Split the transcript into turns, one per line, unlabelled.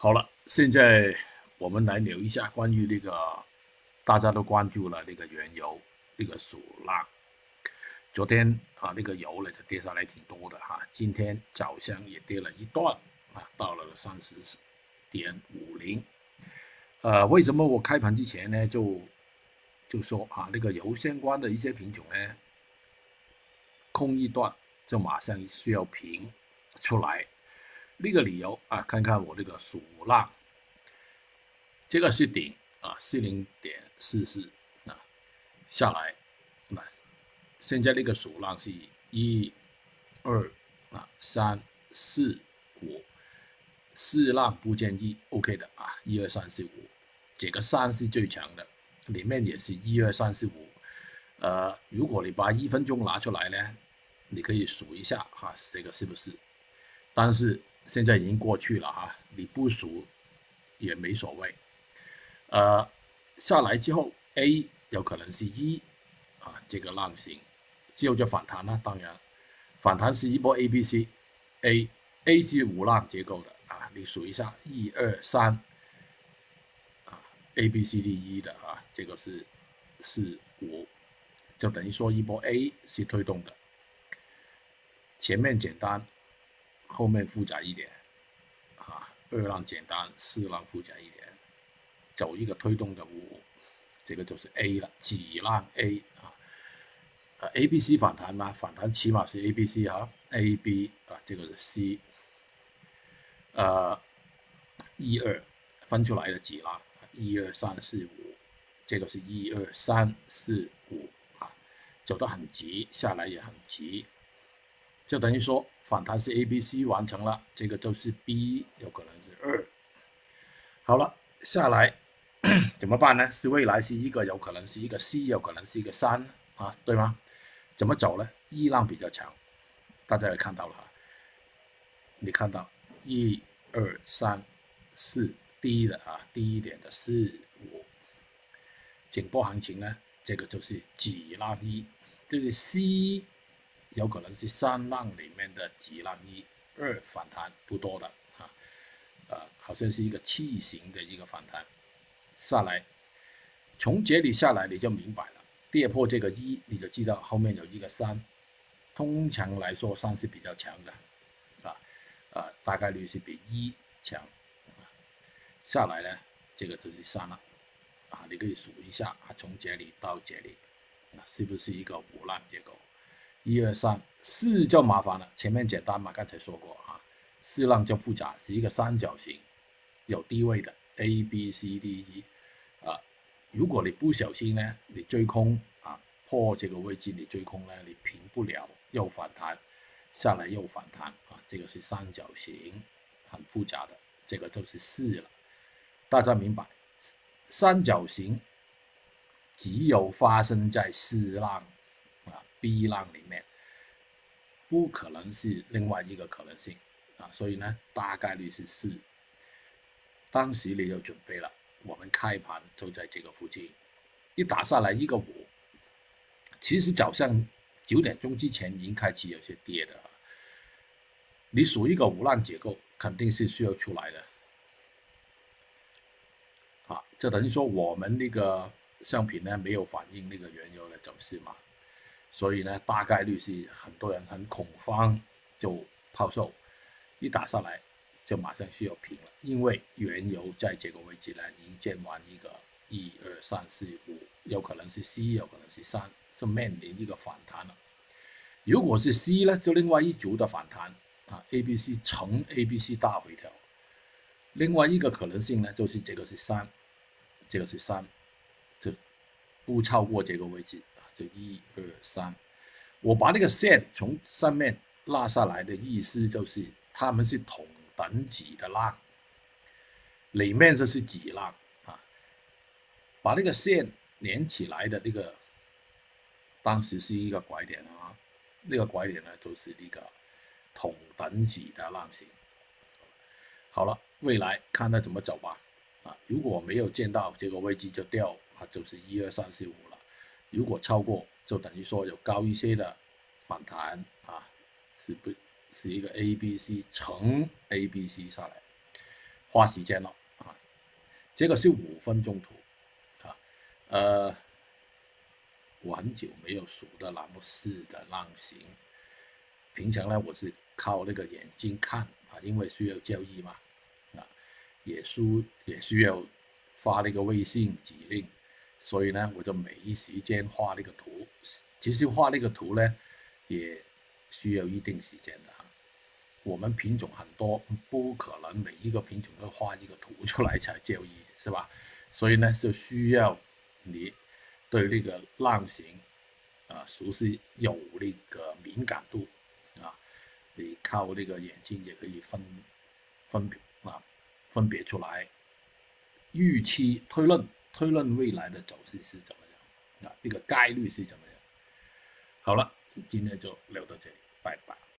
好了，现在我们来聊一下关于那个大家都关注了那个原油那个数浪。昨天啊，那个油呢就跌下来挺多的哈，今天早上也跌了一段啊，到了三十点五零。呃，为什么我开盘之前呢就就说啊，那个油相关的一些品种呢，空一段就马上需要平出来。那个理由啊，看看我这个数浪，这个是顶啊，四零点四四啊，下来，那现在那个数浪是一、二啊、三、四、五，四浪不建议 OK 的啊，一二三四五，这个三是最强的，里面也是一二三四五，呃，如果你把一分钟拿出来呢，你可以数一下哈，这个是不是？但是。现在已经过去了哈，你不数也没所谓。呃，下来之后，A 有可能是一啊，这个浪形之后就反弹了。当然，反弹是一波 A、B、C，A，A 是五浪结构的啊，你数一下，一二三啊，A、B、C、D、E 的啊，这个是四五，就等于说一波 A 是推动的，前面简单。后面复杂一点，啊，二浪简单，四浪复杂一点，走一个推动的五，这个就是 A 了，几浪 A 啊，呃 A B C 反弹嘛，反弹起码是 A B C 哈，A B 啊，这个是 C，呃，一二分出来的几浪，一二三四五，这个是一二三四五啊，走得很急，下来也很急。就等于说反弹是 A、B、C 完成了，这个就是 B 有可能是二。好了，下来 怎么办呢？是未来是一个，有可能是一个 C，有可能是一个三啊，对吗？怎么走呢？一浪比较强，大家也看到了哈。你看到一二三四低的啊，低一点的四五，紧波行情呢，这个就是几浪一，就是 C。有可能是三浪里面的几浪一二反弹不多的啊，呃，好像是一个气型的一个反弹下来，从这里下来你就明白了，跌破这个一你就知道后面有一个三，通常来说三是比较强的，啊，呃，大概率是比一强，下来呢这个就是三了，啊，你可以数一下啊，从这里到这里，啊，是不是一个五浪结构？一二三四就麻烦了，前面简单嘛，刚才说过啊，四浪就复杂，是一个三角形，有低位的 A B C D E 啊，如果你不小心呢，你追空啊，破这个位置你追空呢，你平不了，又反弹下来又反弹啊，这个是三角形，很复杂的，这个就是四了，大家明白？三角形只有发生在四浪。B 浪里面。不可能是另外一个可能性。啊，所以呢，大概率是四。当时你就准备了，我们开盘就在这个附近，一打下来一个五，其实早上九点钟之前已经开始有些跌的，你数一个五浪结构肯定是需要出来的，啊，就等于说我们那个商品呢没有反映那个原油的走势嘛。所以呢，大概率是很多人很恐慌就抛售，一打上来就马上需要平了，因为原油在这个位置呢已经建完一个一二三四五，有可能是 C，有可能是三，是面临一个反弹了。如果是 C 呢，就另外一组的反弹啊，A、B、C 乘 A、B、C 大回调。另外一个可能性呢，就是这个是三，这个是三，就不超过这个位置。就一二三，我把那个线从上面拉下来的意思就是，他们是同等级的浪，里面这是几浪啊？把那个线连起来的那个，当时是一个拐点啊，那个拐点呢就是一个同等级的浪形。好了，未来看它怎么走吧。啊，如果没有见到这个位置就掉，啊，就是一二三四五了。如果超过，就等于说有高一些的反弹啊，是不，是一个 A、B、C 乘 A、B、C 下来。花时间了啊。这个是五分钟图啊，呃，我很久没有数的那么细的浪形。平常呢，我是靠那个眼睛看啊，因为需要交易嘛，啊，也需也需要发那个微信指令，所以呢，我就没时间画那个图。其实画那个图呢，也需要一定时间的。我们品种很多，不可能每一个品种都画一个图出来才交易，是吧？所以呢，就需要你对那个浪形啊熟悉，有那个敏感度啊，你靠那个眼睛也可以分分别啊分别出来，预期推论推论未来的走势是怎么样啊？这个概率是怎么样？好了，今天就聊到这里，拜拜。